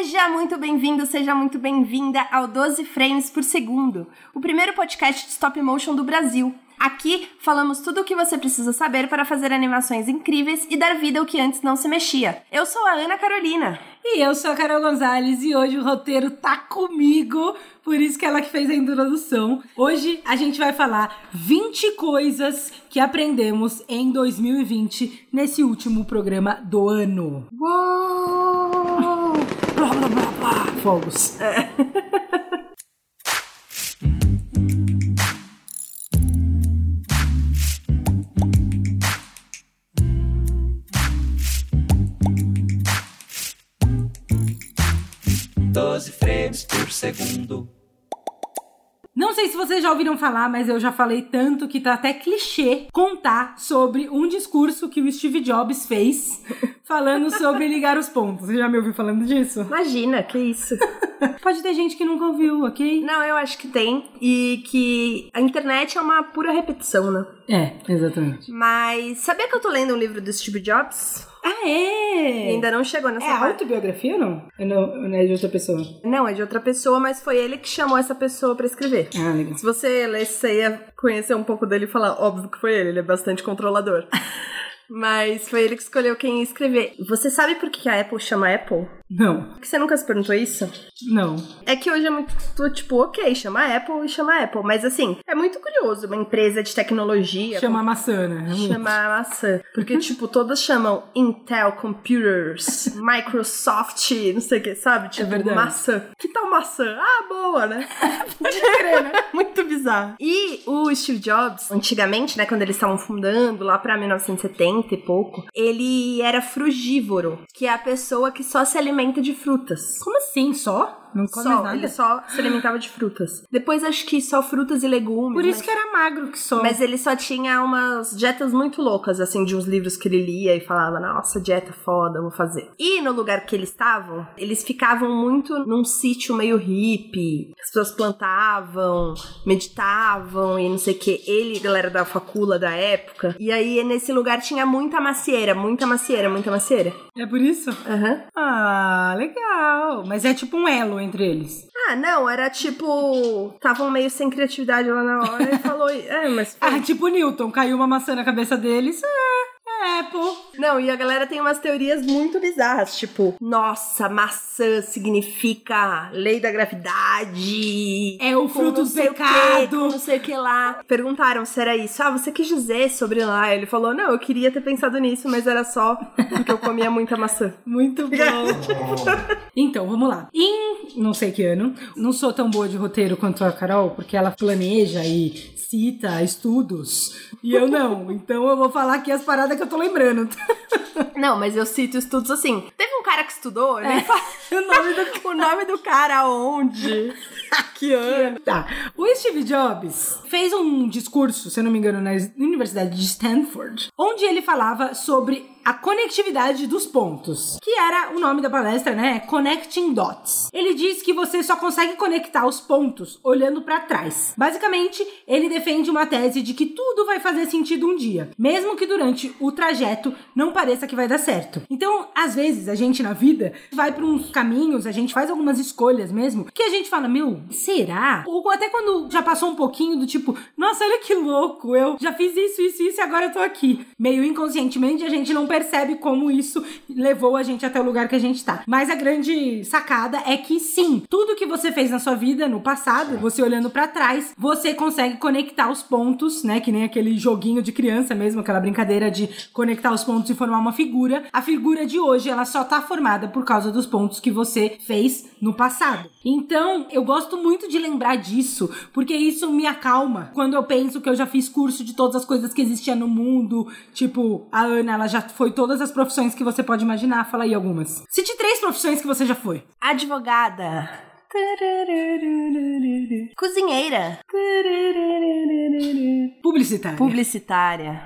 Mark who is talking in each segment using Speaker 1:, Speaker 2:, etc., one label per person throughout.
Speaker 1: Seja muito bem-vindo, seja muito bem-vinda ao 12 Frames por Segundo, o primeiro podcast de stop motion do Brasil. Aqui falamos tudo o que você precisa saber para fazer animações incríveis e dar vida ao que antes não se mexia. Eu sou a Ana Carolina.
Speaker 2: E eu sou a Carol Gonzalez e hoje o roteiro tá comigo, por isso que ela que fez a introdução. Hoje a gente vai falar 20 coisas que aprendemos em 2020 nesse último programa do ano.
Speaker 1: Uou!
Speaker 2: Blá blá blá blá, fogos.
Speaker 1: É.
Speaker 3: Doze frames por segundo.
Speaker 2: Não sei se vocês já ouviram falar, mas eu já falei tanto que tá até clichê contar sobre um discurso que o Steve Jobs fez falando sobre ligar os pontos. Você já me ouviu falando disso?
Speaker 1: Imagina, que isso.
Speaker 2: Pode ter gente que nunca ouviu, ok?
Speaker 1: Não, eu acho que tem. E que a internet é uma pura repetição, né?
Speaker 2: É, exatamente.
Speaker 1: Mas sabia que eu tô lendo um livro do Steve Jobs?
Speaker 2: Ah,
Speaker 1: E
Speaker 2: é?
Speaker 1: ainda não chegou nessa
Speaker 2: É
Speaker 1: parte.
Speaker 2: autobiografia ou não? É não, não é de outra pessoa.
Speaker 1: Não, é de outra pessoa, mas foi ele que chamou essa pessoa pra escrever.
Speaker 2: Ah, legal.
Speaker 1: Se você lesse, você ia conhecer um pouco dele e falar, óbvio que foi ele, ele é bastante controlador. Mas foi ele que escolheu quem ia escrever. Você sabe por que a Apple chama Apple?
Speaker 2: Não,
Speaker 1: você nunca se perguntou isso?
Speaker 2: não.
Speaker 1: É que hoje é muito, tipo, ok, chama Apple e chama Apple. Mas assim, é muito curioso uma empresa de tecnologia.
Speaker 2: Chama maçã, né?
Speaker 1: Chamar maçã. Porque, tipo, todas chamam Intel Computers, Microsoft, não sei o que, sabe? Tipo,
Speaker 2: verdade.
Speaker 1: maçã. Que tal maçã? Ah, boa, né? Pode crer, né? Muito bizarro. E o Steve Jobs, antigamente, né, quando eles estavam fundando, lá pra 1970 e pouco, ele era frugívoro, que é a pessoa que só se alimenta de frutas.
Speaker 2: Como assim? Só? Não come
Speaker 1: Só,
Speaker 2: nada?
Speaker 1: ele só se alimentava de frutas. Depois acho que só frutas e legumes.
Speaker 2: Por isso
Speaker 1: mas-
Speaker 2: que era magro que só.
Speaker 1: mas ele só tinha umas dietas muito loucas, assim, de uns livros que ele lia e falava, nossa, dieta foda, vou fazer. E no lugar que eles estavam, eles ficavam muito num sítio meio hippie. As pessoas plantavam, meditavam e não sei o que. Ele, galera da facula da época. E aí, nesse lugar tinha muita macieira, muita macieira, muita macieira.
Speaker 2: É por isso?
Speaker 1: Aham.
Speaker 2: Ah, legal. Mas é tipo um elo entre eles.
Speaker 1: Ah, não, era tipo. Estavam meio sem criatividade lá na hora e falou. É, mas. foi.
Speaker 2: Ah, tipo Newton. Caiu uma maçã na cabeça deles. É, é Apple.
Speaker 1: Não, e a galera tem umas teorias muito bizarras, tipo, nossa, maçã significa lei da gravidade.
Speaker 2: É o fruto do pecado.
Speaker 1: não sei o que lá. Perguntaram se era isso. Ah, você quis dizer sobre lá? Ele falou, não, eu queria ter pensado nisso, mas era só porque eu comia muita maçã.
Speaker 2: Muito bom. então, vamos lá. Em não sei que ano, não sou tão boa de roteiro quanto a Carol, porque ela planeja e cita estudos. E eu não. Então eu vou falar aqui as paradas que eu tô lembrando.
Speaker 1: Não, mas eu cito estudos assim. Teve um cara que estudou,
Speaker 2: É.
Speaker 1: nem falo
Speaker 2: o nome do
Speaker 1: o nome do cara onde, que ano.
Speaker 2: Tá. O Steve Jobs fez um discurso, se eu não me engano, na Universidade de Stanford, onde ele falava sobre a conectividade dos pontos, que era o nome da palestra, né? Connecting Dots. Ele diz que você só consegue conectar os pontos olhando pra trás. Basicamente, ele defende uma tese de que tudo vai fazer sentido um dia, mesmo que durante o trajeto não pareça que vai dar certo. Então, às vezes, a gente na vida vai pra uns caminhos, a gente faz algumas escolhas mesmo, que a gente fala, meu, será? Ou até quando já passou um pouquinho do tipo, nossa, olha que louco, eu já fiz isso, isso, isso e agora eu tô aqui. Meio inconscientemente a gente não percebe como isso levou a gente até o lugar que a gente tá. Mas a grande sacada é que sim, tudo que você fez na sua vida no passado, você olhando pra trás, você consegue conectar os pontos, né? Que nem aquele joguinho de criança mesmo, aquela brincadeira de conectar os pontos e formar uma figura. A figura de hoje, ela só tá formada por causa dos pontos que você fez no passado. Então, eu gosto muito de lembrar disso, porque isso me acalma quando eu penso que eu já fiz curso de todas as coisas que existiam no mundo. Tipo, a Ana, ela já foi todas as profissões que você pode imaginar. Fala aí algumas. Cite três profissões que você já foi.
Speaker 1: Advogada. Cozinheira.
Speaker 2: Publicitária.
Speaker 1: Publicitária.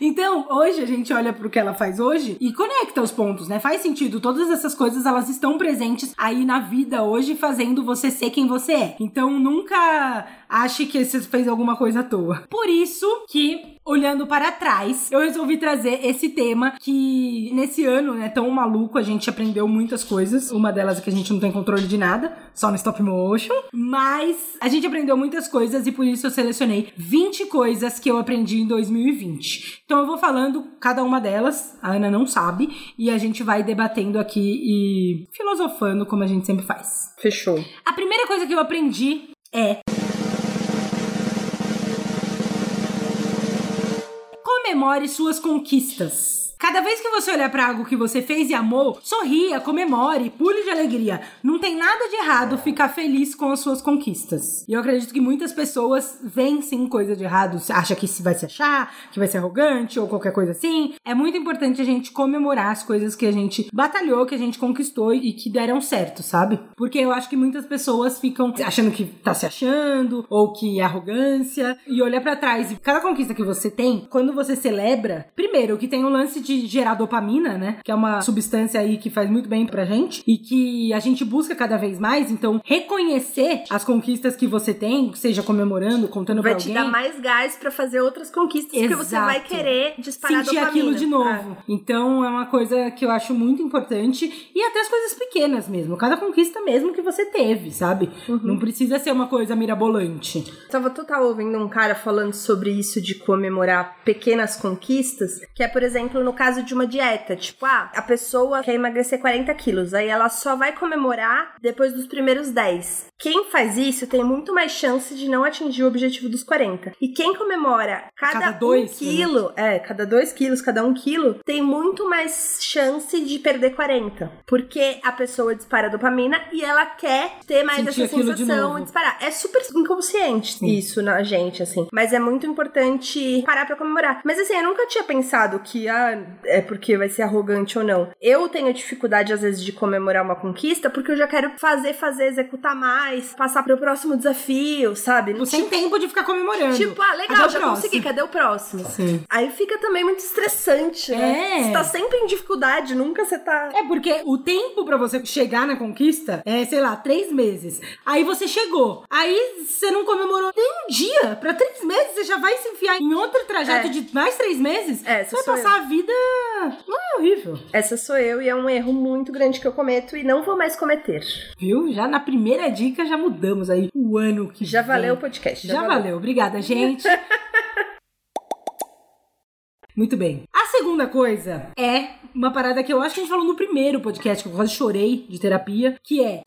Speaker 2: Então, hoje a gente olha pro que ela faz hoje e conecta os pontos, né? Faz sentido. Todas essas coisas, elas estão presentes aí na vida hoje, fazendo você ser quem você é. Então, nunca ache que você fez alguma coisa à toa. Por isso que olhando para trás, eu resolvi trazer esse tema que nesse ano, né, tão maluco, a gente aprendeu muitas coisas. Uma delas é que a gente não tem controle de nada, só no stop motion, mas a gente aprendeu muitas coisas e por isso eu selecionei 20 coisas que eu aprendi em 2020. Então eu vou falando cada uma delas, a Ana não sabe, e a gente vai debatendo aqui e filosofando como a gente sempre faz.
Speaker 1: Fechou.
Speaker 2: A primeira coisa que eu aprendi é comemore suas conquistas. Cada vez que você olhar para algo que você fez e amou, sorria, comemore, pule de alegria. Não tem nada de errado ficar feliz com as suas conquistas. E eu acredito que muitas pessoas sim coisa de errado, acha que vai se achar, que vai ser arrogante ou qualquer coisa assim. É muito importante a gente comemorar as coisas que a gente batalhou, que a gente conquistou e que deram certo, sabe? Porque eu acho que muitas pessoas ficam achando que tá se achando ou que é arrogância e olhar para trás e cada conquista que você tem, quando você celebra, primeiro que tem um lance de gerar dopamina, né? Que é uma substância aí que faz muito bem pra gente e que a gente busca cada vez mais. Então, reconhecer as conquistas que você tem, seja comemorando, contando
Speaker 1: Vai
Speaker 2: pra
Speaker 1: te
Speaker 2: alguém.
Speaker 1: dar mais gás pra fazer outras conquistas, porque você
Speaker 2: Exato.
Speaker 1: vai querer disparar
Speaker 2: sentir
Speaker 1: dopamina.
Speaker 2: aquilo de novo. Então é uma coisa que eu acho muito importante e até as coisas pequenas mesmo, cada conquista mesmo que você teve, sabe?
Speaker 1: Uhum.
Speaker 2: Não precisa ser uma coisa mirabolante.
Speaker 1: Tava total ouvindo um cara falando sobre isso de comemorar pequenas conquistas, que é, por exemplo, no caso de uma dieta. Tipo, ah, a pessoa quer emagrecer 40 quilos, aí ela só vai comemorar depois dos primeiros 10. Quem faz isso tem muito mais chance de não atingir o objetivo dos 40. E quem comemora cada,
Speaker 2: Cada dois, né?
Speaker 1: um quilo, é, cada 2 quilos, cada um quilo, tem muito mais chance de perder 40. Porque a pessoa dispara dopamina e ela quer ter mais
Speaker 2: Sentir
Speaker 1: essa
Speaker 2: de
Speaker 1: sensação
Speaker 2: novo.
Speaker 1: de disparar. É super inconsciente isso na gente, assim. Mas é muito importante parar pra comemorar. Mas assim, eu nunca tinha pensado que ah, é porque vai ser arrogante ou não. Eu tenho dificuldade, às vezes, de comemorar uma conquista porque eu já quero fazer, fazer, executar mais, passar pro próximo desafio, sabe?
Speaker 2: Tipo, sem tempo de ficar comemorando.
Speaker 1: Tipo, ah, legal, já consegui, cadê o próximo?
Speaker 2: Sim.
Speaker 1: Aí fica também muito estressante, né?
Speaker 2: É.
Speaker 1: Você tá sempre em dificuldade, nunca você tá.
Speaker 2: É porque o tempo pra você chegar na conquista é, sei lá, três meses. Aí você chegou. Aí você não comemorou nem um dia. Pra três meses você já vai se enfiar em outro trajeto
Speaker 1: É.
Speaker 2: de mais três meses.
Speaker 1: É, essa
Speaker 2: vai passar a vida. Não é horrível.
Speaker 1: Essa sou eu e é um erro muito grande que eu cometo e não vou mais cometer.
Speaker 2: Viu? Já na primeira dica já mudamos aí o ano que
Speaker 1: Já
Speaker 2: vem.
Speaker 1: valeu o podcast.
Speaker 2: Já, valeu. Obrigada, gente. Muito bem. A segunda coisa é uma parada que eu acho que a gente falou no primeiro podcast, que eu quase chorei de terapia, que é.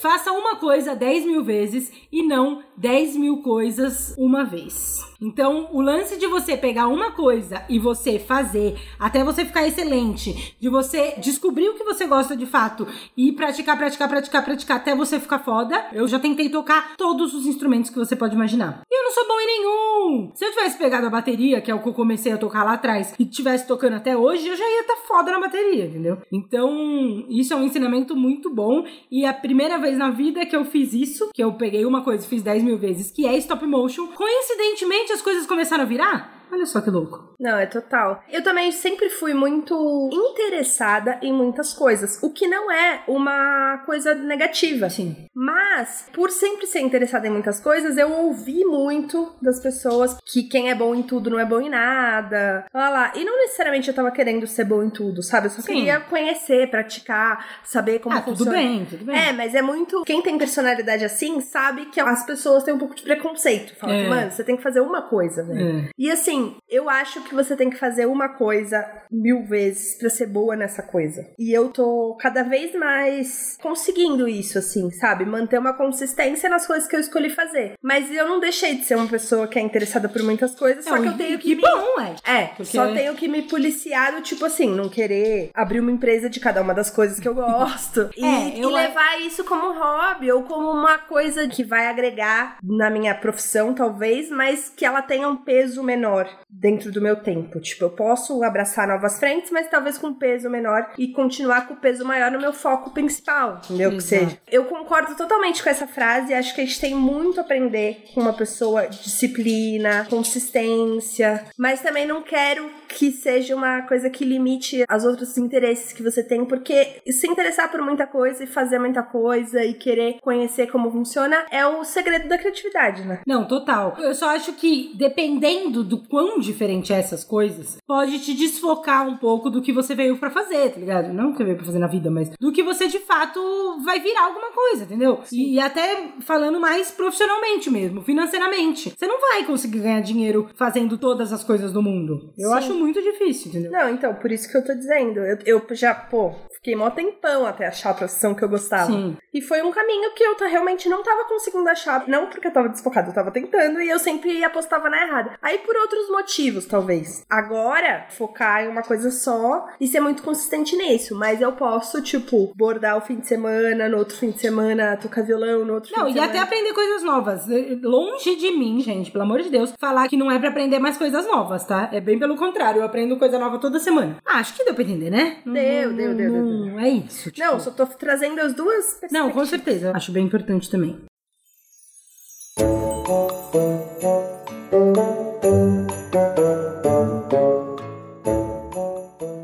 Speaker 2: Faça uma coisa 10 mil vezes e não 10 mil coisas uma vez. Então, o lance de você pegar uma coisa e você fazer até você ficar excelente, de você descobrir o que você gosta de fato e praticar, praticar, praticar, praticar até você ficar foda. Eu já tentei tocar todos os instrumentos que você pode imaginar. E eu não sou bom em nenhum. Se eu tivesse pegado a bateria, que é o que eu comecei a tocar lá atrás, e tivesse tocando até hoje, eu já ia estar foda na bateria, entendeu? Então, isso é um ensinamento muito bom. E a primeira vez na vida que eu fiz isso, que eu peguei uma coisa e fiz 10 mil vezes, que é stop motion, coincidentemente as coisas começaram a virar. Olha só que louco.
Speaker 1: Não, é total. Eu também sempre fui muito interessada em muitas coisas, o que não é uma coisa negativa.
Speaker 2: Sim.
Speaker 1: Mas, por sempre ser interessada em muitas coisas, eu ouvi muito das pessoas que quem é bom em tudo não é bom em nada. Olha lá. E não necessariamente eu tava querendo ser bom em tudo, sabe? Eu só
Speaker 2: Sim.
Speaker 1: queria conhecer, praticar, saber como
Speaker 2: ah, tudo
Speaker 1: funciona.
Speaker 2: bem, tudo bem.
Speaker 1: É, mas é muito. Quem tem personalidade assim sabe que as pessoas têm um pouco de preconceito. Fala,
Speaker 2: É.
Speaker 1: mano, você tem que fazer uma coisa, velho.
Speaker 2: É.
Speaker 1: E assim, eu acho que você tem que fazer uma coisa mil vezes pra ser boa nessa coisa. E eu tô cada vez mais conseguindo isso, assim, sabe? Manter uma consistência nas coisas que eu escolhi fazer. Mas eu não deixei de ser uma pessoa que é interessada por muitas coisas, só
Speaker 2: Não,
Speaker 1: que eu tenho que.
Speaker 2: que
Speaker 1: me-
Speaker 2: bom, ué.
Speaker 1: É,
Speaker 2: Porque-
Speaker 1: só tenho que me policiar do tipo assim, não querer abrir uma empresa de cada uma das coisas que eu gosto. e,
Speaker 2: É, eu-
Speaker 1: e levar isso como hobby ou como uma coisa que vai agregar na minha profissão, talvez, mas que ela tenha um peso menor dentro do meu tempo. Tipo, eu posso abraçar novas frentes, mas talvez com peso menor e continuar com o peso maior no meu foco principal, entendeu? Que seja. Eu concordo totalmente com essa frase, acho que a gente tem muito a aprender com uma pessoa, disciplina, consistência, mas também não quero que seja uma coisa que limite os outros interesses que você tem, porque se interessar por muita coisa e fazer muita coisa e querer conhecer como funciona é o segredo da criatividade, né?
Speaker 2: Não, total. Eu só acho que dependendo do quão diferente é essas coisas, pode te desfocar um pouco do que você veio pra fazer, tá ligado? Não que veio pra fazer na vida, mas do que você de fato vai virar alguma coisa, entendeu? E, e até falando mais profissionalmente mesmo, financeiramente. Você não vai conseguir ganhar dinheiro fazendo todas as coisas do mundo. Eu
Speaker 1: Sim.
Speaker 2: acho muito difícil, entendeu?
Speaker 1: Não, então, por isso que eu tô dizendo. Eu, eu já, pô, fiquei mó tempão até achar a profissão que eu gostava.
Speaker 2: Sim.
Speaker 1: E foi um caminho que eu realmente não tava conseguindo achar. Não porque eu tava desfocada, eu tava tentando e eu sempre apostava na errada. Aí por outros motivos, talvez. Agora, focar em uma coisa só e ser muito consistente nisso. Mas eu posso, tipo, bordar o fim de semana, no outro fim de semana, tocar violão, no outro
Speaker 2: Não,
Speaker 1: fim de
Speaker 2: e
Speaker 1: semana.
Speaker 2: até aprender coisas novas. Longe de mim, gente, pelo amor de Deus, falar que não é pra aprender mais coisas novas, tá? É bem pelo contrário, eu aprendo coisa nova toda semana. Ah, acho que deu pra entender, né?
Speaker 1: Deu,
Speaker 2: Não-
Speaker 1: deu, deu, deu,
Speaker 2: não- É isso. tipo.
Speaker 1: Não, só tô trazendo as duas
Speaker 2: Não, com certeza. Acho bem importante também.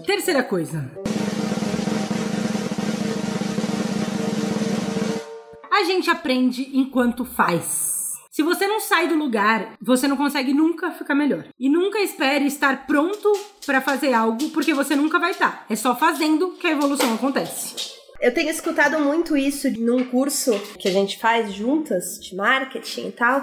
Speaker 2: Terceira coisa. A gente aprende enquanto faz. Se você não sai do lugar, você não consegue nunca ficar melhor. E nunca espere estar pronto pra fazer algo, porque você nunca vai estar. É só fazendo que a evolução acontece.
Speaker 1: Eu tenho escutado muito isso num curso que a gente faz juntas, de marketing e tal,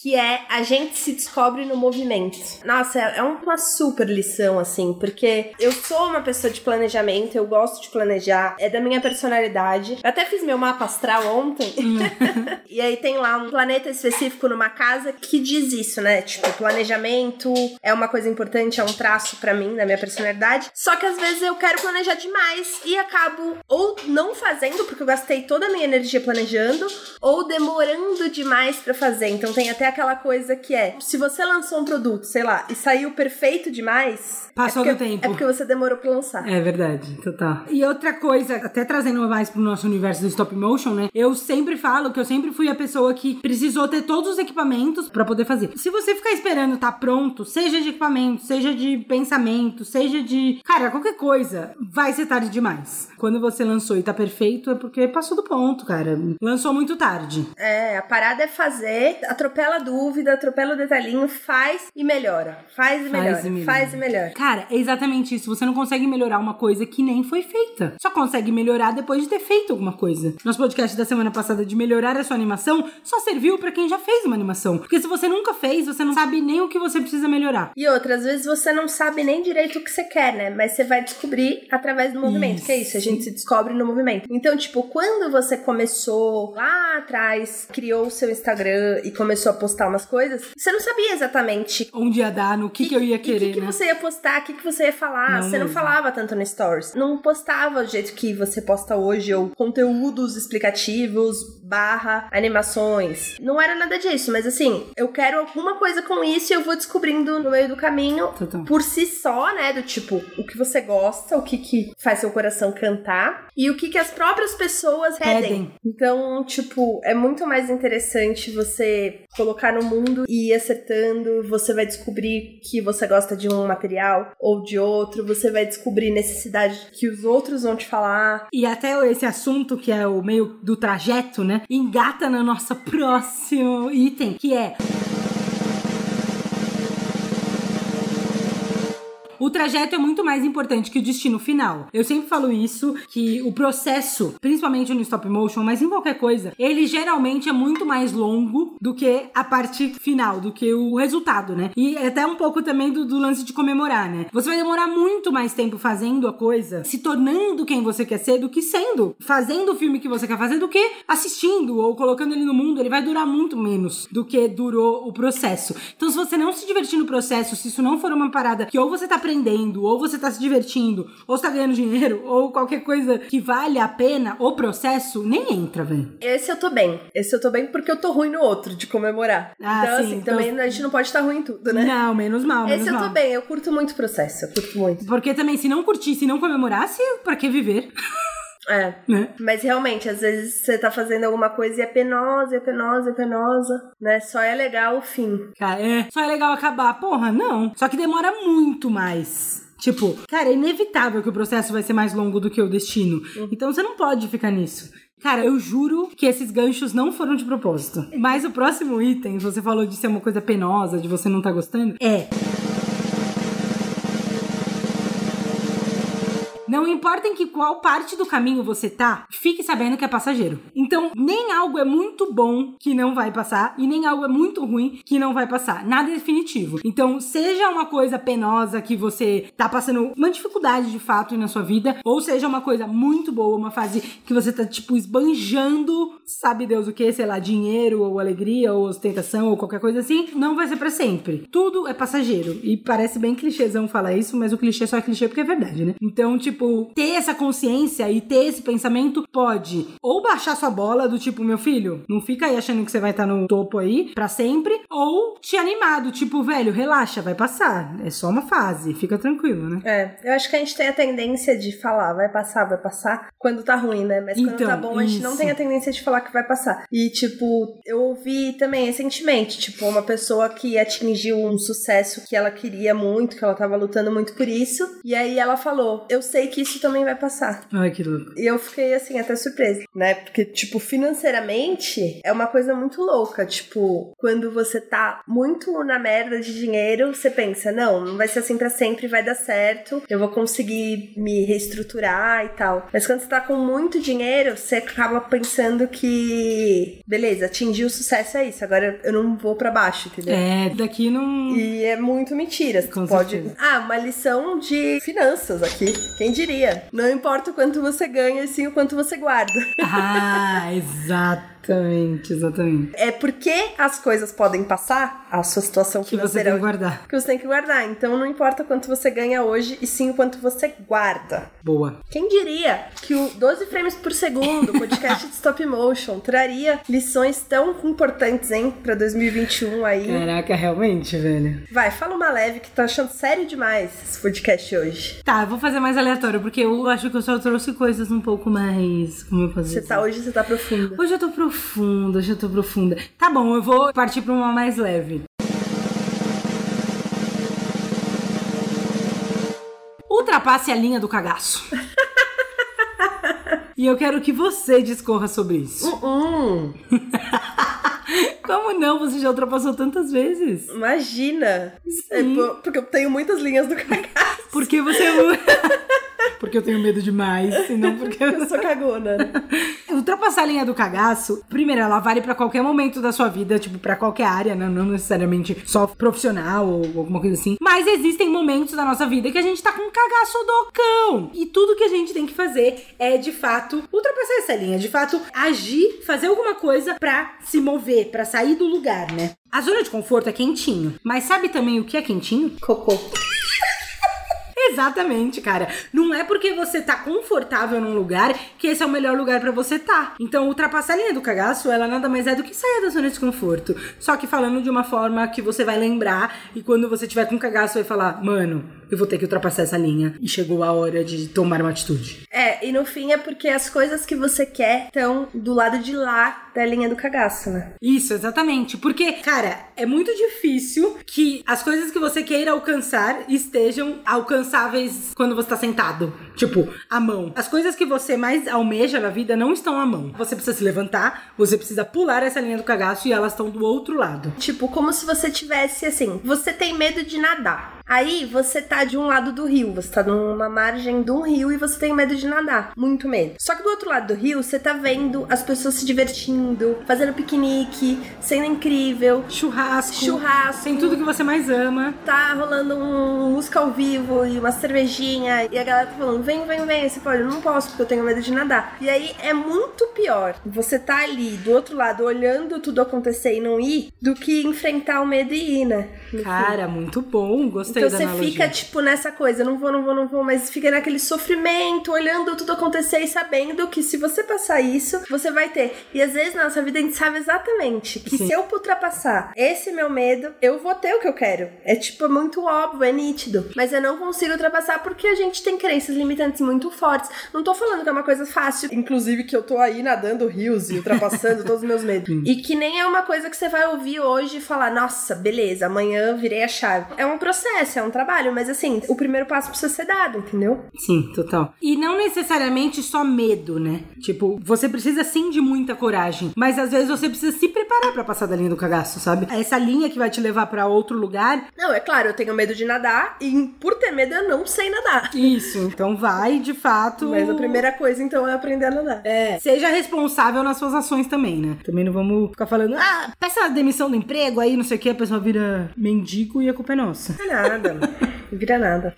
Speaker 1: que é a gente se descobre no movimento. Nossa, é é uma super lição, assim, porque eu sou uma pessoa de planejamento, eu gosto de planejar, é da minha personalidade. Eu até fiz meu mapa astral ontem, e aí tem lá um planeta específico numa casa que diz isso, né? Tipo, planejamento é uma coisa importante, é um traço pra mim, da minha personalidade. Só que às vezes eu quero planejar demais e acabo ou não fazendo, porque eu gastei toda a minha energia planejando, ou demorando demais pra fazer. Então tem até aquela coisa que é: se você lançou um produto, sei lá, e saiu perfeito demais.
Speaker 2: Passou
Speaker 1: é
Speaker 2: do tempo.
Speaker 1: É porque você demorou pra lançar.
Speaker 2: É verdade, total. E outra coisa, até trazendo mais pro nosso universo do stop motion, né? Eu sempre falo que eu sempre fui a pessoa que precisou ter todos os equipamentos pra poder fazer. Se você ficar esperando tá pronto, seja de equipamento, seja de pensamento, seja de, cara, qualquer coisa, vai ser tarde demais. Quando você lançou e tá perfeito é porque passou do ponto, cara. Lançou muito tarde.
Speaker 1: É, a parada é fazer, atropela dúvida, atropela o detalhinho, faz e melhora. Faz e melhora.
Speaker 2: Faz e melhora.
Speaker 1: Faz e melhora.
Speaker 2: Cara, é exatamente isso. Você não consegue melhorar uma coisa que nem foi feita. Só consegue melhorar depois de ter feito alguma coisa. Nosso podcast da semana passada de melhorar a sua animação só serviu pra quem já fez uma animação. Porque se você nunca fez, você não sabe nem o que você precisa melhorar.
Speaker 1: E outras vezes você não sabe nem direito o que você quer, né? Mas você vai descobrir através do movimento.
Speaker 2: Isso.
Speaker 1: Que é isso, a gente se descobre no movimento. Então, tipo, quando você começou lá atrás, criou o seu Instagram e começou a postar umas coisas, você não sabia exatamente
Speaker 2: Onde ia dar, no que, que eu ia querer,
Speaker 1: o que, que
Speaker 2: né?
Speaker 1: você ia postar, o que, que você ia falar.
Speaker 2: Não
Speaker 1: você não
Speaker 2: mesmo.
Speaker 1: falava tanto no Stories. Não postava do jeito que você posta hoje, ou conteúdos explicativos, barra, animações. Não era nada disso, mas assim, eu quero alguma coisa com isso e eu vou descobrindo no meio do caminho
Speaker 2: Total.
Speaker 1: por si só, né? Do tipo, o que você gosta, o que, que faz seu coração cantar e o que, que as próprias pessoas pedem.
Speaker 2: Pedem.
Speaker 1: Então, tipo, é muito mais interessante você colocar no mundo e ir acertando. Você vai descobrir que você gosta de um material ou de outro. Você vai descobrir necessidade que os outros vão te falar.
Speaker 2: E até esse assunto que é o meio do trajeto, né? Engata no nosso próximo item, que é O trajeto é muito mais importante que o destino final. Eu sempre falo isso, que o processo, principalmente no stop motion, mas em qualquer coisa, ele geralmente é muito mais longo do que a parte final, do que o resultado, né? E é até um pouco também do, do lance de comemorar, né? Você vai demorar muito mais tempo fazendo a coisa, se tornando quem você quer ser, do que sendo. Fazendo o filme que você quer fazer, do que assistindo ou colocando ele no mundo. Ele vai durar muito menos do que durou o processo. Então, se você não se divertir no processo, se isso não for uma parada que ou você tá aprendendo, ou você tá se divertindo, ou você tá ganhando dinheiro, ou qualquer coisa que vale a pena, o processo, nem entra, velho.
Speaker 1: Esse eu tô bem. Esse eu tô bem porque eu tô ruim no outro, de comemorar.
Speaker 2: Ah,
Speaker 1: então,
Speaker 2: sim,
Speaker 1: assim,
Speaker 2: então-
Speaker 1: também a gente não pode estar ruim em tudo, né?
Speaker 2: Não, menos mal, menos
Speaker 1: Esse eu
Speaker 2: mal.
Speaker 1: tô bem, eu curto muito o processo, eu curto muito.
Speaker 2: Porque também, se não curtir, se não comemorasse, pra que viver?
Speaker 1: É.
Speaker 2: né?
Speaker 1: Mas realmente, às vezes você tá fazendo alguma coisa e é penosa, é penosa, é penosa, né? Só é legal o fim.
Speaker 2: Cara, é. Só é legal acabar. Porra, não. Só que demora muito mais. Tipo, cara, é inevitável que o processo vai ser mais longo do que o destino. Então você não pode ficar nisso. Cara, eu juro que esses ganchos não foram de propósito. Mas o próximo item, você falou de ser uma coisa penosa, de você não tá gostando, é. Não importa em que qual parte do caminho você tá, fique sabendo que é passageiro. Então, nem algo é muito bom que não vai passar e nem algo é muito ruim que não vai passar. Nada é definitivo. Então, seja uma coisa penosa que você tá passando uma dificuldade de fato na sua vida, ou seja uma coisa muito boa, uma fase que você tá tipo esbanjando, sabe Deus o que, sei lá, dinheiro ou alegria ou ostentação ou qualquer coisa assim, não vai ser pra sempre. Tudo é passageiro. E parece bem clichêzão falar isso, mas o clichê só é clichê porque é verdade, né? Então, tipo, ter essa consciência e ter esse pensamento pode ou baixar sua bola do tipo, meu filho, não fica aí achando que você vai estar no topo aí pra sempre, ou te animar do tipo, velho, relaxa, vai passar. É só uma fase, fica tranquilo, né?
Speaker 1: É, eu acho que a gente tem a tendência de falar, vai passar, vai passar, quando tá ruim, né? Mas quando
Speaker 2: Então,
Speaker 1: tá bom, a gente não
Speaker 2: isso.
Speaker 1: tem a tendência de falar que vai passar. E, tipo, eu ouvi também recentemente, tipo, uma pessoa que atingiu um sucesso que ela queria muito, que ela tava lutando muito por isso, e aí ela falou: Eu sei que isso também vai passar.
Speaker 2: Ai, que louco.
Speaker 1: E eu fiquei assim, até surpresa, né? Porque, tipo, financeiramente é uma coisa muito louca. Tipo, quando você tá muito na merda de dinheiro, você pensa, não, não vai ser assim pra sempre, vai dar certo, eu vou conseguir me reestruturar e tal. Mas quando você tá com muito dinheiro, você acaba pensando que, beleza, atingir o sucesso é isso, agora eu não vou pra baixo, entendeu?
Speaker 2: É, daqui não.
Speaker 1: E é muito mentira.
Speaker 2: Com
Speaker 1: pode.
Speaker 2: certeza.
Speaker 1: Ah, uma lição de finanças aqui. Quem diria? Não importa o quanto você ganha, sim o quanto você guarda.
Speaker 2: Ah, exatamente, exatamente.
Speaker 1: É porque as coisas podem passar, a sua situação
Speaker 2: Que você tem que guardar.
Speaker 1: que você tem que guardar. Então não importa quanto você ganha hoje, e sim o quanto você guarda.
Speaker 2: Boa.
Speaker 1: Quem diria que o 12 frames por segundo, podcast de stop motion, traria lições tão importantes, hein, pra 2021 aí.
Speaker 2: Caraca, realmente, velho.
Speaker 1: Vai, fala uma leve que tô achando sério demais esse podcast hoje.
Speaker 2: Tá, eu vou fazer mais aleatório, porque eu acho que eu só trouxe coisas um pouco mais. Como eu posso
Speaker 1: Você tá hoje, você tá profunda.
Speaker 2: Hoje eu tô profunda, hoje eu tô profunda. Tá bom, eu vou partir pra uma mais leve. Ultrapasse a linha do cagaço. e eu quero que você discorra sobre isso.
Speaker 1: Hum,
Speaker 2: Como não? Você já ultrapassou tantas vezes.
Speaker 1: imagina. É po- porque eu tenho muitas linhas do cagaço.
Speaker 2: Porque você. porque eu tenho medo demais, e não porque
Speaker 1: Eu sou cagona. né?
Speaker 2: Ultrapassar a linha do cagaço, primeiro, ela vale pra qualquer momento da sua vida, tipo, pra qualquer área, né? não necessariamente só profissional ou alguma coisa assim. Mas existem momentos da nossa vida que a gente tá com um cagaço do cão. E tudo que a gente tem que fazer é, de fato, ultrapassar essa linha, de fato, agir, fazer alguma coisa pra se mover, pra sair do lugar, né? A zona de conforto é quentinho, mas sabe também o que é quentinho?
Speaker 1: Cocô.
Speaker 2: Exatamente, cara. Não é porque você tá confortável num lugar que esse é o melhor lugar pra você tá. Então, ultrapassar a linha do cagaço, ela nada mais é do que sair da zona de conforto. Só que falando de uma forma que você vai lembrar e quando você tiver com cagaço vai falar, mano, eu vou ter que ultrapassar essa linha e chegou a hora de tomar uma atitude.
Speaker 1: É, e no fim é porque as coisas que você quer estão do lado de lá da linha do cagaço, né?
Speaker 2: Isso, exatamente. Porque, cara, é muito difícil que as coisas que você queira alcançar estejam alcançáveis quando você tá sentado. Tipo, a mão. As coisas que você mais almeja na vida não estão à mão. Você precisa se levantar, você precisa pular essa linha do cagaço e elas estão do outro lado.
Speaker 1: Tipo, como se você tivesse assim, você tem medo de nadar. Aí você tá de um lado do rio, você tá numa margem de um rio e você tem medo de nadar, muito medo. Só que do outro lado do rio, você tá vendo as pessoas se divertindo, fazendo piquenique, sendo incrível,
Speaker 2: Churrasco.
Speaker 1: churrasco.
Speaker 2: Tem tudo que você mais ama.
Speaker 1: Tá rolando um música ao vivo e uma cervejinha e a galera tá falando, vem, vem, vem. Você fala, eu não posso porque eu tenho medo de nadar. E aí é muito pior você tá ali do outro lado olhando tudo acontecer e não ir do que enfrentar o medo e ir, né? No fim.
Speaker 2: Cara, muito bom. Gostei
Speaker 1: Então
Speaker 2: da
Speaker 1: você fica, tipo, nessa coisa, não vou, não vou, não vou, mas fica naquele sofrimento, olhando tudo acontecer e sabendo que se você passar isso, você vai ter. E às vezes na nossa vida a gente sabe exatamente que
Speaker 2: Sim.
Speaker 1: se eu ultrapassar esse meu medo, eu vou ter o que eu quero. É tipo, é muito óbvio, é nítido. Mas eu não consigo ultrapassar porque a gente tem crenças limitantes muito fortes. Não tô falando que é uma coisa fácil, inclusive que eu tô aí nadando rios e ultrapassando todos os meus medos. E que nem é uma coisa que você vai ouvir hoje e falar, nossa, beleza, amanhã virei a chave. É um processo, é um trabalho, mas assim, o primeiro passo precisa ser dado, entendeu?
Speaker 2: Sim, total. E não necessariamente só medo, né? Tipo, você precisa sim de muita coragem, mas às vezes você precisa se preparar pra passar da linha do cagaço, sabe? Essa linha que vai te levar pra outro lugar.
Speaker 1: Não, é claro, eu tenho medo de nadar e por ter medo eu não sei nadar.
Speaker 2: Isso, então vai de fato.
Speaker 1: Mas a primeira coisa então é aprender a nadar.
Speaker 2: É, seja responsável nas suas ações também, né? Também não vamos ficar falando, ah, peça a demissão do emprego aí, não sei o que, a pessoa vira mendigo e a culpa é nossa.
Speaker 1: Não é nada, vira nada.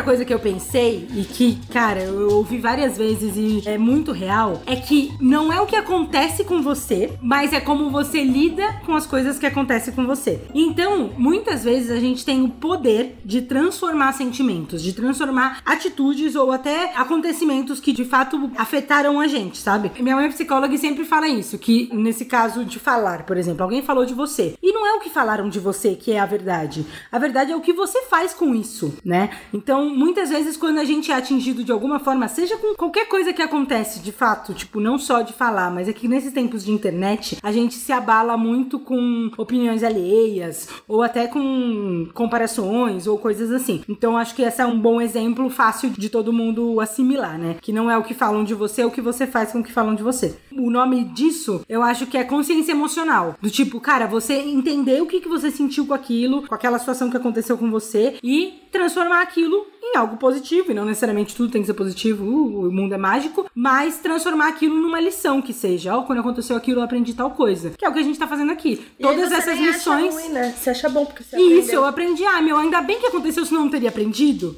Speaker 2: Outra coisa que eu pensei e que, cara, eu ouvi várias vezes e é muito real, é que não é o que acontece com você, mas é como você lida com as coisas que acontecem com você. Então, muitas vezes a gente tem o poder de transformar sentimentos, de transformar atitudes ou até acontecimentos que de fato afetaram a gente, sabe? Minha mãe é psicóloga e sempre fala isso, que nesse caso de falar, por exemplo, alguém falou de você. E não é o que falaram de você que é a verdade. A verdade é o que você faz com isso, né? Então, muitas vezes, quando a gente é atingido de alguma forma, seja com qualquer coisa que acontece de fato, tipo, não só de falar, mas é que nesses tempos de internet, a gente se abala muito com opiniões alheias, ou até com comparações, ou coisas assim. Então, acho que esse é um bom exemplo fácil de todo mundo assimilar, né? Que não é o que falam de você, é o que você faz com o que falam de você. O nome disso, eu acho que é consciência emocional. Do tipo, cara, você entender o que, que você sentiu com aquilo, com aquela situação que aconteceu com você e transformar aquilo em algo positivo, e não necessariamente tudo tem que ser positivo, uh, o mundo é mágico, mas transformar aquilo numa lição que seja, ó, quando aconteceu aquilo eu aprendi tal coisa, que é o que a gente tá fazendo aqui.
Speaker 1: E
Speaker 2: Todas essas
Speaker 1: nem acha
Speaker 2: lições.
Speaker 1: ruim, né? Você acha bom porque você
Speaker 2: Isso,
Speaker 1: aprendeu.
Speaker 2: eu aprendi. Ah, meu, ainda bem que aconteceu, senão eu não teria aprendido.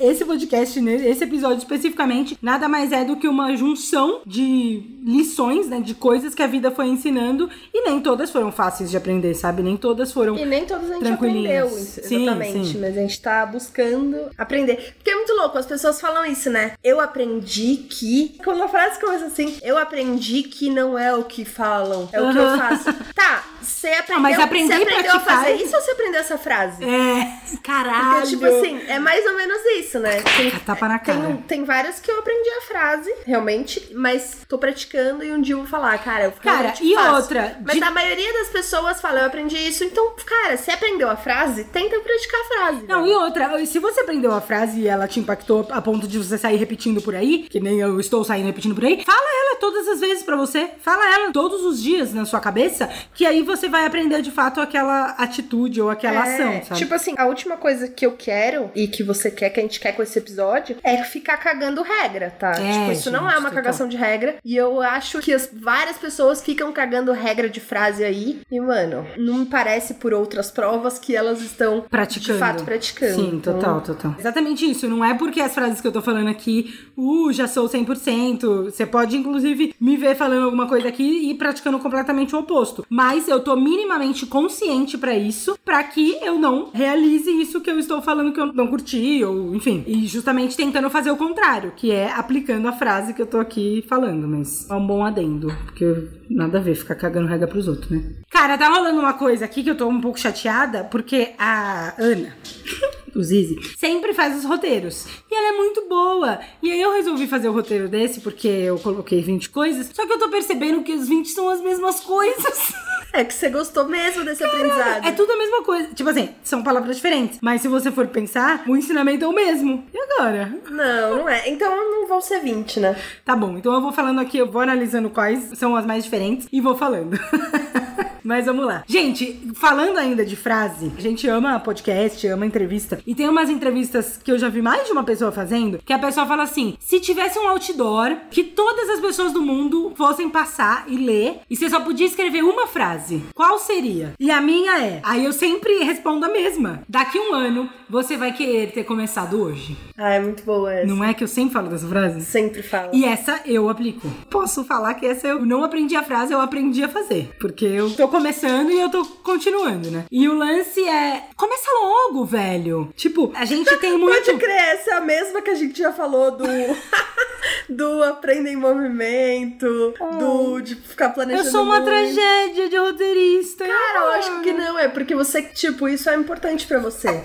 Speaker 2: Esse podcast, né, esse episódio especificamente, nada mais é do que uma junção de lições, né? De coisas que a vida foi ensinando. E nem todas foram fáceis de aprender, sabe? Nem todas foram.
Speaker 1: E nem todos a gente aprendeu isso,
Speaker 2: Sim,
Speaker 1: exatamente.
Speaker 2: sim.
Speaker 1: Mas a gente tá buscando aprender. Porque é muito louco, as pessoas falam isso, né? Eu aprendi que. Quando a frase começa assim, eu aprendi que não é o que falam, é o que eu faço. Tá, você aprendeu,
Speaker 2: mas aprender
Speaker 1: você aprendeu a fazer isso ou você aprendeu essa frase?
Speaker 2: É, caralho.
Speaker 1: Porque, tipo assim, é mais ou menos isso, né? Tem,
Speaker 2: Tapa na cara.
Speaker 1: tem, tem várias que eu aprendi a frase, realmente, mas tô praticando e um dia eu vou falar, cara, eu
Speaker 2: Cara, e
Speaker 1: faço.
Speaker 2: outra,
Speaker 1: Mas
Speaker 2: de-
Speaker 1: a maioria das pessoas fala, eu aprendi isso, então, cara, você aprendeu a frase, tenta praticar a frase.
Speaker 2: Não,
Speaker 1: velho.
Speaker 2: e outra, se você aprendeu a frase e ela te impactou a ponto de você sair repetindo por aí, que nem eu estou saindo repetindo por aí, fala ela todas as vezes pra você. Fala ela todos os dias na sua cabeça, que aí você vai aprender de fato aquela atitude ou aquela
Speaker 1: É,
Speaker 2: ação, sabe?
Speaker 1: Tipo assim, a última coisa que eu quero e que você quer, que a gente quer com esse episódio, é ficar cagando regra, tá?
Speaker 2: É,
Speaker 1: tipo, isso não é
Speaker 2: gente,
Speaker 1: uma
Speaker 2: total.
Speaker 1: cagação de regra. E eu acho que as, várias pessoas ficam cagando regra de frase aí. E, mano, não me parece por outras provas que elas estão
Speaker 2: praticando.
Speaker 1: de fato praticando.
Speaker 2: Sim,
Speaker 1: Então,
Speaker 2: total, total. Isso. Não é porque as frases que eu tô falando aqui, uh, já sou 100%. Você pode, inclusive, me ver falando alguma coisa aqui e praticando completamente o oposto. Mas eu tô minimamente consciente pra isso, pra que eu não realize isso que eu estou falando que eu não curti, ou enfim. E justamente tentando fazer o contrário, que é aplicando a frase que eu tô aqui falando. Mas é um bom adendo, porque nada a ver ficar cagando regra pros outros, né? Cara, tá rolando uma coisa aqui que eu tô um pouco chateada, porque a Ana o Zizi, sempre faz os roteiros. E ela é muito boa. E aí eu resolvi fazer o roteiro desse, porque eu coloquei 20 coisas. Só que eu tô percebendo que os 20 são as mesmas coisas.
Speaker 1: É que você gostou mesmo desse aprendizado.
Speaker 2: É tudo a mesma coisa. Tipo assim, são palavras diferentes. Mas se você for pensar, o ensinamento é o mesmo. E agora?
Speaker 1: Não, não é. Então não vão ser 20, né?
Speaker 2: Tá bom, então eu vou falando aqui, eu vou analisando quais são as mais diferentes e vou falando. Mas vamos lá. Gente, falando ainda de frase, a gente ama podcast, ama entrevista. E tem umas entrevistas que eu já vi mais de uma pessoa fazendo, que a pessoa fala assim: se tivesse um outdoor que todas as pessoas do mundo fossem passar e ler, e você só podia escrever uma frase, qual seria? E a minha é. Aí eu sempre respondo a mesma. Daqui um ano, você vai querer ter começado hoje.
Speaker 1: Ah, é muito boa essa.
Speaker 2: Não é que eu sempre falo dessa frase?
Speaker 1: Sempre falo.
Speaker 2: E essa eu aplico. Posso falar que essa eu não aprendi a frase, eu aprendi a fazer. Porque eu tô começando e eu tô continuando, né? E o lance é. Começa logo, velho. Tipo, a gente tem muito.
Speaker 1: Pode crer, essa é a mesma que a gente já falou do. do aprender em movimento, do de ficar
Speaker 2: Eu
Speaker 1: planejando.
Speaker 2: sou uma
Speaker 1: muito.
Speaker 2: tragédia de roteirista.
Speaker 1: Cara, eu acho que não, é porque você, tipo, isso é importante pra você.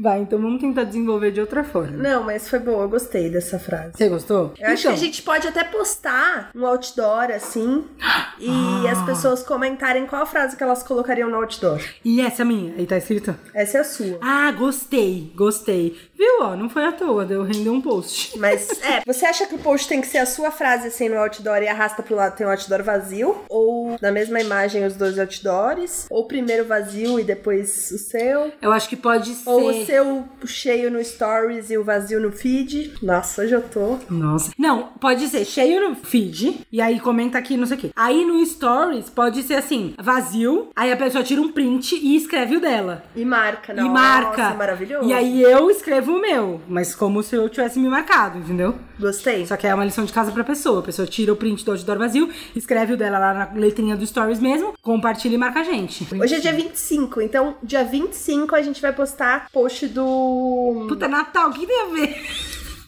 Speaker 2: Vai, então vamos tentar desenvolver de outra forma.
Speaker 1: Não, mas foi bom, eu gostei dessa frase.
Speaker 2: Você gostou?
Speaker 1: Eu acho que a gente pode até postar um outdoor assim e
Speaker 2: Ah.
Speaker 1: as pessoas comentarem qual a frase que elas colocariam no outdoor.
Speaker 2: E essa minha? Aí tá escrito.
Speaker 1: Essa é a sua.
Speaker 2: Ah, gostei, gostei. Viu, ó, não foi à toa, deu render um post.
Speaker 1: Mas, é, você acha que o post tem que ser a sua frase assim no outdoor e arrasta pro lado tem um outdoor vazio? Ou na mesma imagem os dois outdoors? Ou primeiro vazio e depois o seu?
Speaker 2: Eu acho que pode ser.
Speaker 1: Ou o seu cheio no stories e o vazio no feed? Nossa, hoje eu tô.
Speaker 2: Nossa. Não, pode ser cheio no feed, e aí comenta aqui, não sei o quê. Aí no stories pode ser assim, vazio, aí a pessoa tira um print e escreve o dela.
Speaker 1: E marca,
Speaker 2: e
Speaker 1: Nossa,
Speaker 2: marca.
Speaker 1: maravilhoso.
Speaker 2: E aí eu escrevo o meu, mas como se eu tivesse me marcado, entendeu?
Speaker 1: Gostei.
Speaker 2: Só que é uma lição de casa pra pessoa. A pessoa tira o print do outdoor vazio, escreve o dela lá na letrinha do stories mesmo, compartilha e marca a gente.
Speaker 1: Hoje é dia 25, então dia 25 a gente vai postar post do.
Speaker 2: Puta, Natal, o que tem a ver?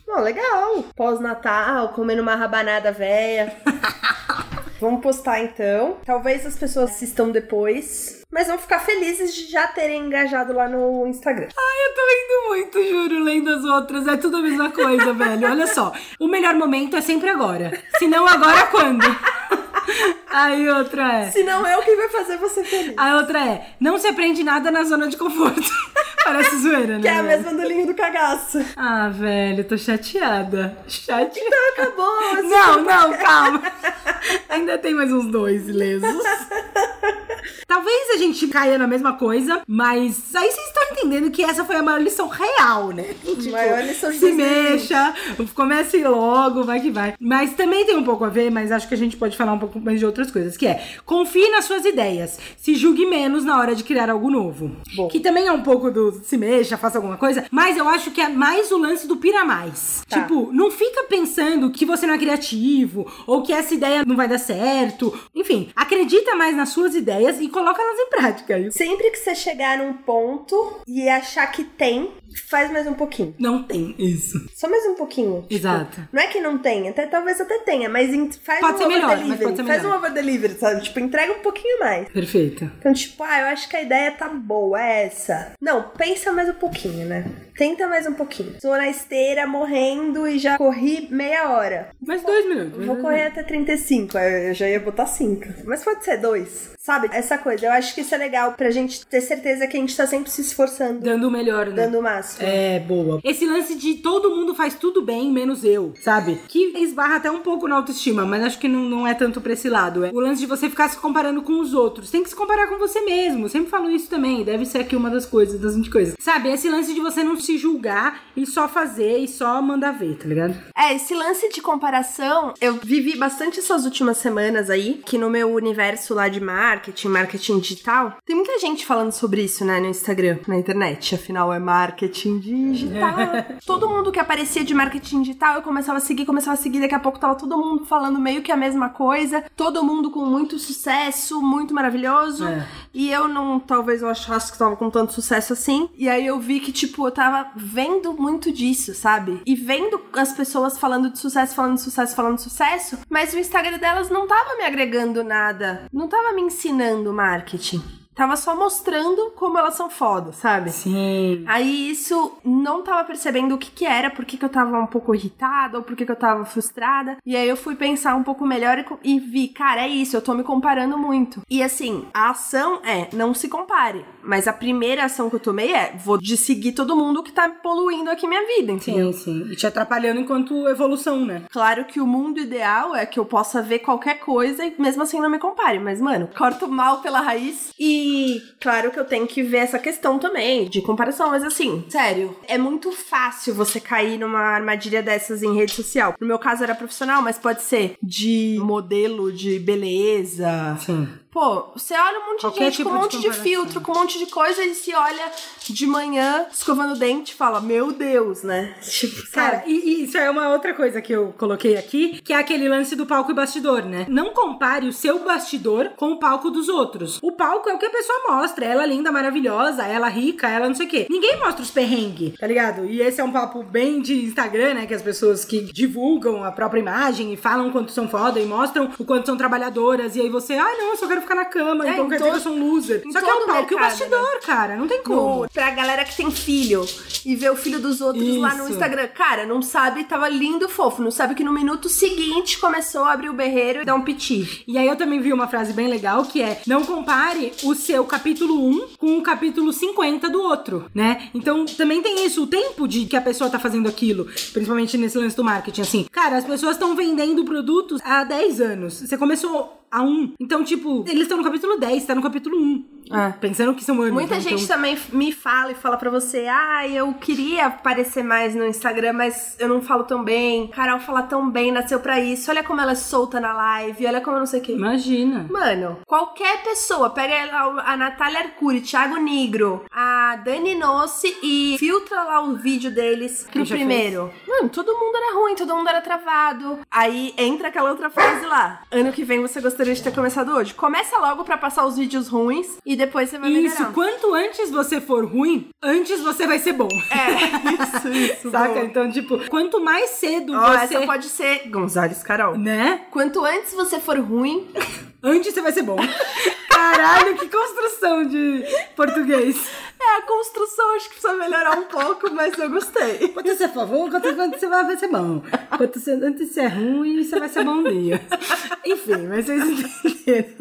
Speaker 1: Não, legal. Pós-Natal, comendo uma rabanada véia. Vamos postar então. Talvez as pessoas assistam depois. Mas vão ficar felizes de já terem engajado lá no Instagram.
Speaker 2: Eu tô rindo muito, juro, lendo as outras. É tudo a mesma coisa, velho. Olha só. O melhor momento é sempre agora. Se não agora, quando? Aí outra é.
Speaker 1: Se não é o que vai fazer você feliz.
Speaker 2: A outra é. Não se aprende nada na zona de conforto. Parece zoeira, né?
Speaker 1: Que é a mesma do linho do cagaço.
Speaker 2: Ah, velho, tô chateada. Chateada.
Speaker 1: Então acabou. esse
Speaker 2: Não,
Speaker 1: tipo-
Speaker 2: não, calma. Ainda tem mais uns dois lesos. Talvez a gente caia na mesma coisa, mas aí vocês estão entendendo que essa foi a maior lição real, né? Tipo,
Speaker 1: Maior lição de
Speaker 2: se
Speaker 1: 2020.
Speaker 2: mexa, comece logo, vai que vai. Mas também tem um pouco a ver, mas acho que a gente pode falar um pouco mais de outras coisas, que é confie nas suas ideias, se julgue menos na hora de criar algo novo.
Speaker 1: Bom.
Speaker 2: Que também é um pouco do se mexa, faça alguma coisa, mas eu acho que é mais o lance do pira mais.
Speaker 1: Tá.
Speaker 2: Tipo, não fica pensando que você não é criativo ou que essa ideia não vai dar certo. Enfim, acredita mais nas suas ideias e coloca elas em prática.
Speaker 1: Sempre que você chegar num ponto e achar que tem, faz mais um pouquinho.
Speaker 2: Não tem isso.
Speaker 1: Só mais um pouquinho. Tipo,
Speaker 2: Exato.
Speaker 1: Não é que não tenha, até, talvez até tenha, mas faz
Speaker 2: Pode
Speaker 1: um
Speaker 2: ser melhor, mas pode ser
Speaker 1: faz
Speaker 2: melhor.
Speaker 1: um over delivery, sabe? Tipo, entrega um pouquinho mais.
Speaker 2: Perfeito.
Speaker 1: Então, tipo, ah, eu acho que a ideia tá boa, é essa. Não, pensa mais um pouquinho, né? Tenta mais um pouquinho. Tô na esteira morrendo e já corri meia hora.
Speaker 2: Mais dois minutos.
Speaker 1: Vou correr até 35, aí eu já ia botar 5. Mas pode ser dois. Sabe? Essa coisa. Eu acho que isso é legal pra gente ter certeza que a gente tá sempre se esforçando,
Speaker 2: Dando o melhor, né?
Speaker 1: dando o máximo.
Speaker 2: É, boa. Esse lance de todo mundo faz tudo bem, menos eu, sabe? Que esbarra até um pouco na autoestima, mas acho que não, não é tanto pra esse lado. É o lance de você ficar se comparando com os outros. Tem que se comparar com você mesmo. Sempre falo isso também. Deve ser aqui uma das coisas, das 20 coisas. Sabe? Esse lance de você não se julgar e só fazer e só mandar ver, tá ligado?
Speaker 1: É, esse lance de comparação, eu vivi bastante essas últimas semanas aí, que no meu universo lá de marketing, marketing digital, tem muita gente falando sobre isso, né, no Instagram, na internet. Afinal, é marketing digital. todo mundo que aparecia de marketing digital, eu começava a seguir, começava a seguir, daqui a pouco tava todo mundo falando meio que a mesma coisa, todo mundo com muito sucesso, muito maravilhoso.
Speaker 2: É.
Speaker 1: E eu não, talvez eu achasse que tava com tanto sucesso assim. E aí eu vi que, tipo, eu tava vendo muito disso, sabe? E vendo as pessoas falando de sucesso, falando de sucesso, falando de sucesso, mas o Instagram delas não tava me agregando nada. Não tava me ensinando marketing. Tava só mostrando como elas são foda, sabe?
Speaker 2: Sim.
Speaker 1: Aí isso não tava percebendo o que que era, por que que eu tava um pouco irritada ou por que que eu tava frustrada. E aí eu fui pensar um pouco melhor e, e vi, cara, é isso, eu tô me comparando muito. E assim, a ação é, não se compare. Mas a primeira ação que eu tomei é, vou de seguir todo mundo que tá poluindo aqui minha vida, entendeu?
Speaker 2: Sim, sim. E te atrapalhando enquanto evolução, né?
Speaker 1: Claro que o mundo ideal é que eu possa ver qualquer coisa e mesmo assim não me compare. Mas, mano, corto mal pela raiz. E claro que eu tenho que ver essa questão também de comparação. Mas assim, sério, é muito fácil você cair numa armadilha dessas em rede social. No meu caso era profissional, mas pode ser de modelo de beleza.
Speaker 2: Sim.
Speaker 1: Pô, você olha um monte de
Speaker 2: Qualquer
Speaker 1: gente
Speaker 2: tipo
Speaker 1: com um
Speaker 2: de
Speaker 1: monte de,
Speaker 2: comparação.
Speaker 1: filtro, com um monte de coisa, e se olha de manhã escovando o dente e fala, meu Deus, né? Tipo,
Speaker 2: Cara, e, e isso é uma outra coisa que eu coloquei aqui, que é aquele lance do palco e bastidor, né? Não compare o seu bastidor com o palco dos outros. O palco é o que a pessoa mostra. Ela linda, maravilhosa, ela rica, ela não sei o quê. Ninguém mostra os perrengues, tá ligado? E esse é um papo bem de Instagram, né? Que as pessoas que divulgam a própria imagem e falam quanto são foda e mostram o quanto são trabalhadoras. E aí você, ai não, eu só quero ficar na cama,
Speaker 1: É,
Speaker 2: então quer dizer que eu sou um loser. Só que é o
Speaker 1: todo
Speaker 2: palco e o
Speaker 1: mercado,
Speaker 2: bastidor, cara. Não tem como.
Speaker 1: No, pra galera que tem filho e vê o filho dos outros lá no
Speaker 2: Isso.
Speaker 1: Instagram. Cara, não sabe, tava lindo, fofo. Não sabe que no minuto seguinte começou a abrir o berreiro e dar um piti.
Speaker 2: E aí eu também vi uma frase bem legal que é: não compare o seu capítulo 1 com o capítulo 50 do outro, né? Então também tem isso, o tempo de que a pessoa tá fazendo aquilo, principalmente nesse lance do marketing, assim. Cara, as pessoas estão vendendo produtos há 10 anos. Você começou a 1. Então, tipo, eles estão no capítulo 10, tá no capítulo 1.
Speaker 1: É.
Speaker 2: Pensando que são anos.
Speaker 1: Muita
Speaker 2: né?
Speaker 1: gente
Speaker 2: Então-
Speaker 1: também me fala e fala pra você: ah, eu queria aparecer mais no Instagram, mas eu não falo tão bem. Carol fala tão bem, nasceu pra isso. Olha como ela é solta na live, olha como eu não sei o quê.
Speaker 2: Imagina.
Speaker 1: Mano, qualquer pessoa, pega lá a Natália Arcuri, Thiago Nigro, a Dani Nossi e filtra lá o vídeo deles pro primeiro. Mano, todo mundo era ruim, todo mundo era travado. Aí entra aquela outra frase lá. Ano que vem você gostaria de ter começado hoje. Começa logo pra passar os vídeos ruins e depois você vai
Speaker 2: Isso,
Speaker 1: melhorar.
Speaker 2: quanto antes você for ruim, antes você vai ser bom.
Speaker 1: É, isso, isso.
Speaker 2: Saca?
Speaker 1: boa.
Speaker 2: Então, tipo, quanto mais cedo
Speaker 1: Ó,
Speaker 2: você.
Speaker 1: essa pode ser Gonzales Carol.
Speaker 2: Né?
Speaker 1: Quanto antes você for ruim,
Speaker 2: Antes você vai ser bom. Caralho, que construção de português.
Speaker 1: é a construção, acho que precisa melhorar um pouco, mas eu gostei.
Speaker 2: Quanto você a favor, quanto, você vai, ser bom. Quanto você, antes você é ruim, você vai ser bom dia. Enfim, mas vocês entenderam.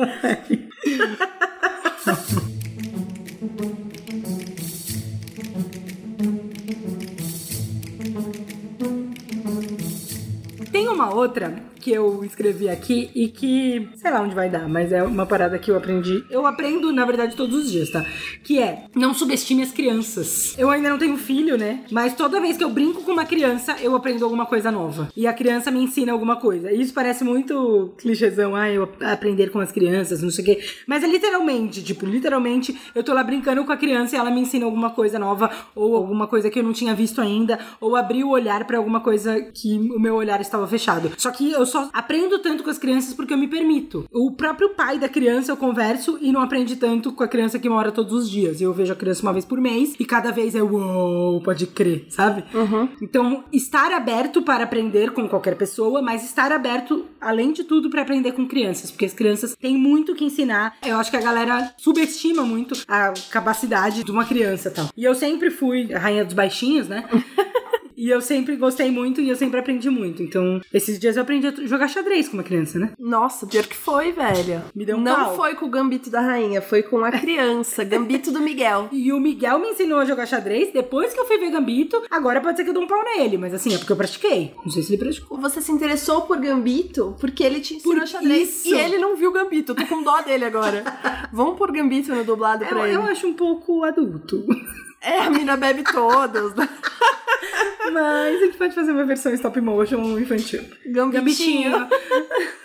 Speaker 2: Tem uma outra que eu escrevi aqui e que, sei lá onde vai dar, mas é uma parada que eu aprendi. Eu aprendo, na verdade, todos os dias, tá? Que é, não subestime as crianças. Eu ainda não tenho filho, né? Mas toda vez que eu brinco com uma criança, eu aprendo alguma coisa nova. E a criança me ensina alguma coisa. E isso parece muito clichêzão, ah, eu aprender com as crianças, não sei o quê. Mas é literalmente, tipo, literalmente, eu tô lá brincando com a criança e ela me ensina alguma coisa nova, ou alguma coisa que eu não tinha visto ainda, ou abrir o olhar pra alguma coisa que o meu olhar estava fechado. Só que eu só aprendo tanto com as crianças porque eu me permito. O próprio pai da criança eu converso e não aprende tanto com a criança que mora todos os dias. Eu vejo a criança uma vez por mês e cada vez é uou, pode crer, sabe? Então, estar aberto para aprender com qualquer pessoa, mas estar aberto, além de tudo, para aprender com crianças, porque as crianças têm muito que ensinar. Eu acho que a galera subestima muito a capacidade de uma criança e tal. E eu sempre fui a rainha dos baixinhos, né? E eu sempre gostei muito e eu sempre aprendi muito. Então, esses dias eu aprendi a jogar xadrez com uma criança, né?
Speaker 1: Nossa, pior que foi, velho.
Speaker 2: Me deu um
Speaker 1: Não
Speaker 2: pau.
Speaker 1: foi com o Gambito da Rainha, foi com a criança, Gambito do Miguel.
Speaker 2: E o Miguel me ensinou a jogar xadrez depois que eu fui ver Gambito. Agora pode ser que eu dou um pau nele, mas assim, é porque eu pratiquei. Não sei se ele praticou.
Speaker 1: Você se interessou por Gambito porque ele te ensinou
Speaker 2: Por
Speaker 1: xadrez
Speaker 2: isso.
Speaker 1: e ele não viu Gambito. Eu tô com dó dele agora. Vamos por Gambito no dublado
Speaker 2: Eu,
Speaker 1: pra ele.
Speaker 2: eu acho um pouco adulto.
Speaker 1: É, a mina bebe todos. né?
Speaker 2: Mas a gente pode fazer uma versão stop motion infantil.
Speaker 1: Gambitinho.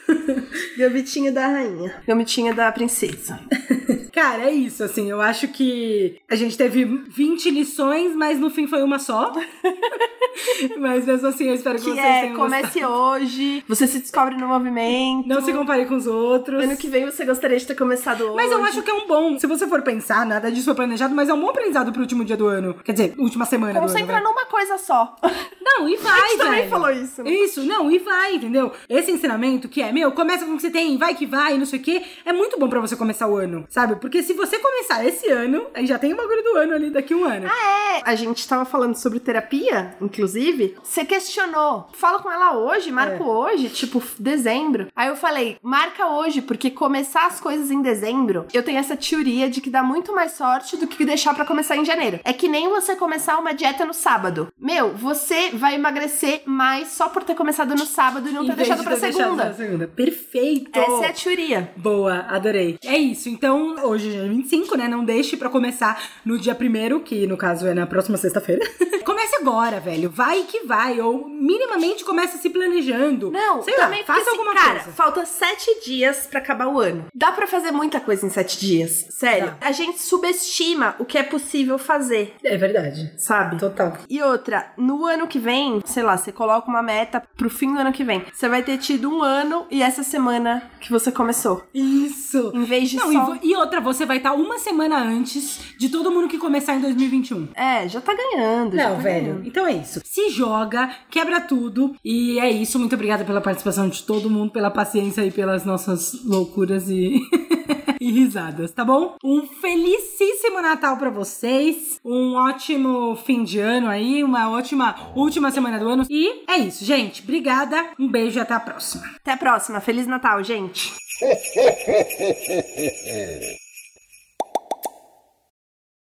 Speaker 1: Gambitinho da rainha. Gambitinho da princesa.
Speaker 2: Cara, é isso, assim, eu acho que a gente teve 20 lições, mas no fim foi uma só. mas mesmo assim, eu espero que,
Speaker 1: Que
Speaker 2: vocês
Speaker 1: é,
Speaker 2: tenham
Speaker 1: comece
Speaker 2: gostado.
Speaker 1: hoje, você se descobre no movimento.
Speaker 2: Não se compare com os outros.
Speaker 1: Ano que vem você gostaria de ter começado hoje.
Speaker 2: Mas eu acho que é um bom. Se você for pensar, nada disso foi planejado, mas é um bom aprendizado pro último dia do ano. Quer dizer, última semana
Speaker 1: Concentra
Speaker 2: do ano.
Speaker 1: numa coisa só.
Speaker 2: Não, e vai,
Speaker 1: A gente também
Speaker 2: velho.
Speaker 1: falou isso, né?
Speaker 2: Isso, não, e vai, entendeu? Esse ensinamento que é, meu, começa com o que você tem, vai que vai, não sei o quê, é muito bom pra você começar o ano, sabe? Porque se você começar esse ano, aí já tem o bagulho do ano ali daqui um ano.
Speaker 1: É, a gente tava falando sobre terapia, inclusive. Você questionou. Fala com ela hoje, marca
Speaker 2: É.
Speaker 1: hoje, tipo, dezembro. Aí eu falei, marca hoje, porque começar as coisas em dezembro, eu tenho essa teoria de que dá muito mais sorte do que deixar pra começar em janeiro. É que nem você começar uma dieta no sábado. Meu, você vai emagrecer mais só por ter começado no sábado e não
Speaker 2: Em
Speaker 1: ter deixado
Speaker 2: de
Speaker 1: pra segunda.
Speaker 2: pra segunda. Perfeito!
Speaker 1: Essa é a teoria.
Speaker 2: Boa, adorei. É isso. Então, hoje é 25, né? Não deixe pra começar no dia primeiro, que no caso é na próxima sexta-feira. Agora, velho. Vai que vai. Ou minimamente começa se planejando.
Speaker 1: Não,
Speaker 2: Sei
Speaker 1: também
Speaker 2: lá, faça
Speaker 1: assim,
Speaker 2: alguma
Speaker 1: cara,
Speaker 2: coisa.
Speaker 1: falta sete dias pra acabar o ano. Dá pra fazer muita coisa em sete dias. Sério.
Speaker 2: Dá.
Speaker 1: A gente subestima o que é possível fazer,
Speaker 2: É verdade.
Speaker 1: sabe?
Speaker 2: Total.
Speaker 1: E outra, no ano que vem, sei lá, você coloca uma meta pro fim do ano que vem. Você vai ter tido um ano e essa semana que você começou.
Speaker 2: Isso.
Speaker 1: Em vez de
Speaker 2: Não,
Speaker 1: só...
Speaker 2: e, e outra, você vai estar uma semana antes de todo mundo que começar em 2021.
Speaker 1: É, já tá ganhando. já
Speaker 2: Não,
Speaker 1: tá
Speaker 2: velho.
Speaker 1: ganhando.
Speaker 2: Então é isso. Se joga, quebra tudo. E é isso. Muito obrigada pela participação de todo mundo, pela paciência e pelas nossas loucuras e. e risadas, tá bom? Um felicíssimo Natal pra vocês. Um ótimo fim de ano aí. Uma ótima última semana do ano. E é isso, gente. Obrigada. Um beijo e até a próxima.
Speaker 1: Até a próxima. Feliz Natal, gente.